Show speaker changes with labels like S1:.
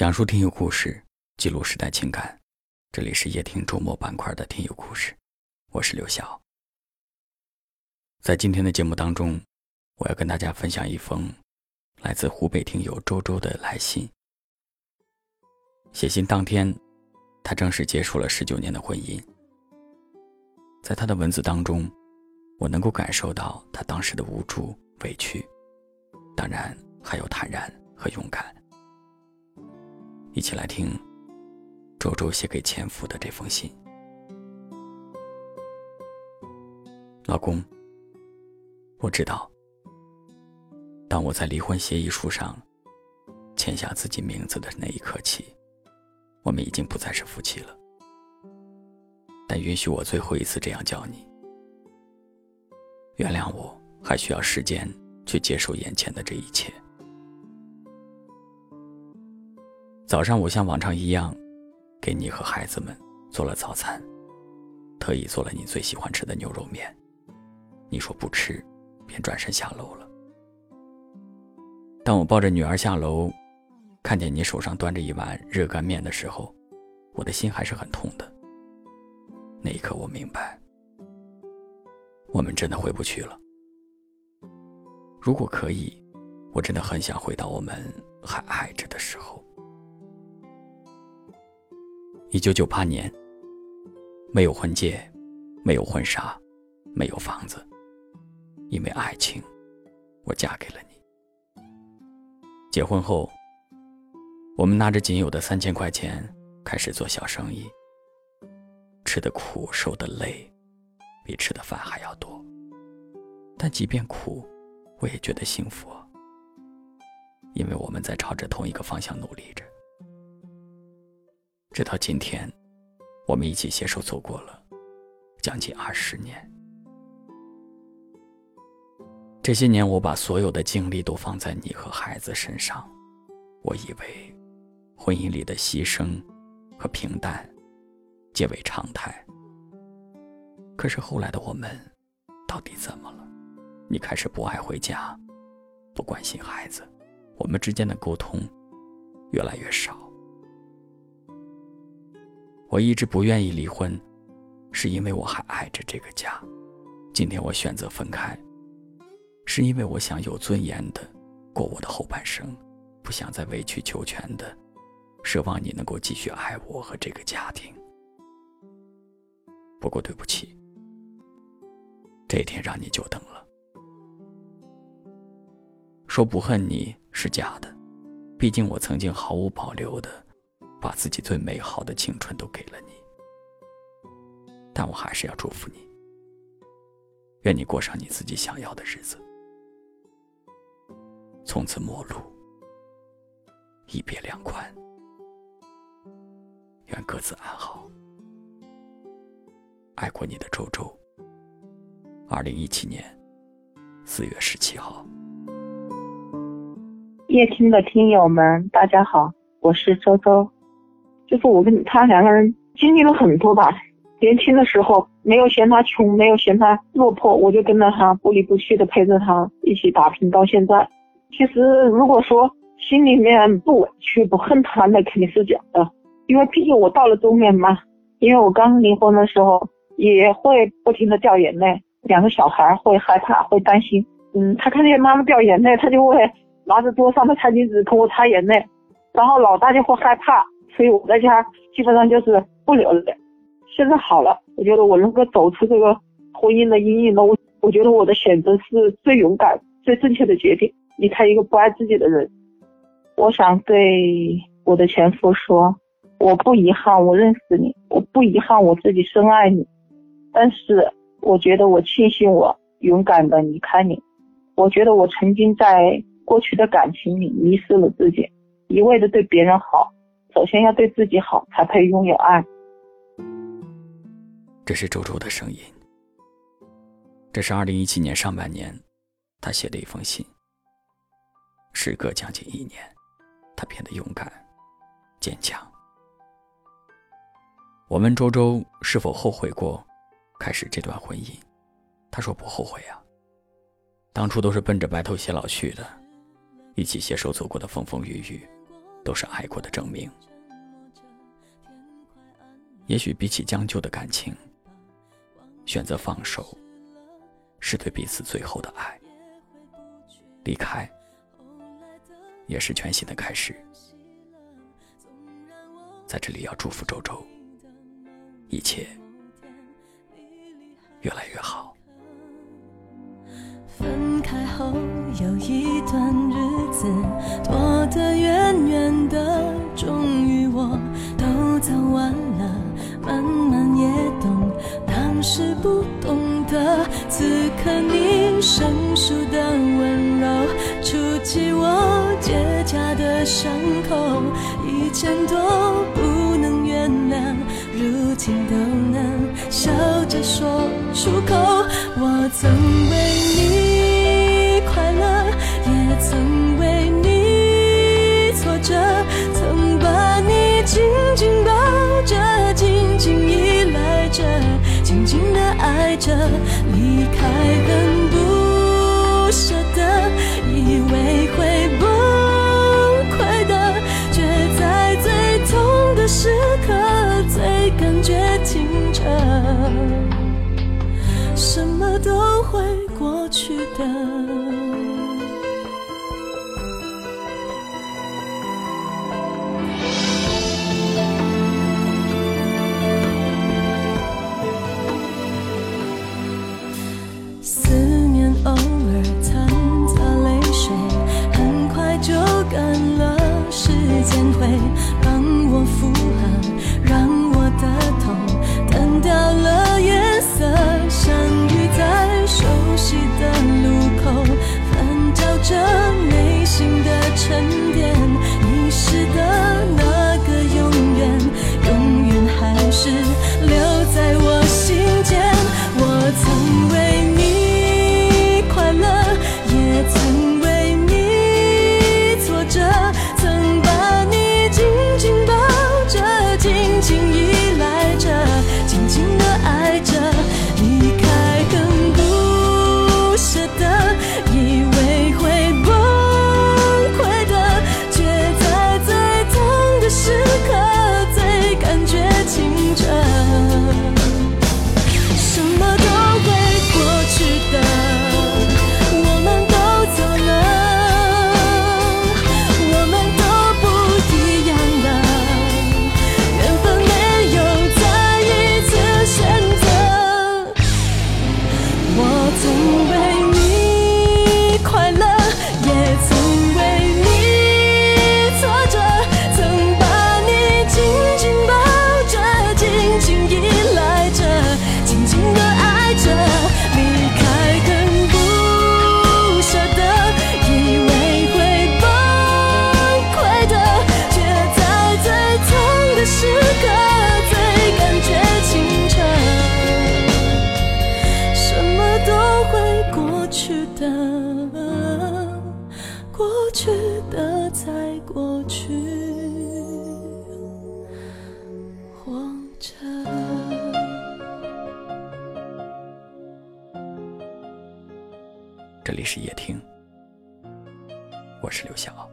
S1: 讲述听友故事，记录时代情感。这里是夜听周末板块的听友故事，我是刘晓。在今天的节目当中，我要跟大家分享一封来自湖北听友周周的来信。写信当天，他正式结束了十九年的婚姻。在他的文字当中，我能够感受到他当时的无助、委屈，当然还有坦然和勇敢。一起来听周周写给前夫的这封信。老公，我知道，当我在离婚协议书上签下自己名字的那一刻起，我们已经不再是夫妻了。但允许我最后一次这样叫你，原谅我，还需要时间去接受眼前的这一切。早上，我像往常一样，给你和孩子们做了早餐，特意做了你最喜欢吃的牛肉面。你说不吃，便转身下楼了。当我抱着女儿下楼，看见你手上端着一碗热干面的时候，我的心还是很痛的。那一刻，我明白，我们真的回不去了。如果可以，我真的很想回到我们还爱着的时候。一九九八年，没有婚戒，没有婚纱，没有房子，因为爱情，我嫁给了你。结婚后，我们拿着仅有的三千块钱开始做小生意，吃的苦，受的累，比吃的饭还要多。但即便苦，我也觉得幸福，因为我们在朝着同一个方向努力着。直到今天，我们一起携手走过了将近二十年。这些年，我把所有的精力都放在你和孩子身上。我以为，婚姻里的牺牲和平淡皆为常态。可是后来的我们，到底怎么了？你开始不爱回家，不关心孩子，我们之间的沟通越来越少。我一直不愿意离婚，是因为我还爱着这个家。今天我选择分开，是因为我想有尊严的过我的后半生，不想再委曲求全的奢望你能够继续爱我和这个家庭。不过对不起，这一天让你久等了。说不恨你是假的，毕竟我曾经毫无保留的。把自己最美好的青春都给了你，但我还是要祝福你，愿你过上你自己想要的日子，从此陌路，一别两宽，愿各自安好。爱过你的周周，二零一七年四月十七号。
S2: 夜听的听友们，大家好，我是周周。就是我跟他两个人经历了很多吧，年轻的时候没有嫌他穷，没有嫌他落魄，我就跟着他不离不弃的陪着他一起打拼到现在。其实如果说心里面不委屈不恨他，那肯定是假的，因为毕竟我到了中年嘛。因为我刚离婚的时候也会不停的掉眼泪，两个小孩会害怕会担心。嗯，他看见妈妈掉眼泪，他就会拿着桌上的餐巾纸给我擦眼泪，然后老大就会害怕。所以我在家基本上就是不流泪。现在好了，我觉得我能够走出这个婚姻的阴影了。我我觉得我的选择是最勇敢、最正确的决定，离开一个不爱自己的人。我想对我的前夫说，我不遗憾我认识你，我不遗憾我自己深爱你，但是我觉得我庆幸我勇敢的离开你。我觉得我曾经在过去的感情里迷失了自己，一味的对别人好。首先要对自己好，才配拥有爱。
S1: 这是周周的声音。这是二零一七年上半年，他写的一封信。时隔将近一年，他变得勇敢、坚强。我问周周是否后悔过开始这段婚姻，他说不后悔啊。当初都是奔着白头偕老去的，一起携手走过的风风雨雨。都是爱过的证明。也许比起将就的感情，选择放手，是对彼此最后的爱。离开，也是全新的开始。在这里要祝福周周，一切越来越好。
S3: 分开后有一段日子，躲得远远的，此刻你生疏的温柔，触及我结痂的伤口，以前都不能原谅，如今都能笑着说出口，我曾紧紧的爱着，离开很不舍得，以为会崩溃的，却在最痛的时刻，最感觉清澈，什么都会过去的。So
S1: 这里是夜听，我是刘晓。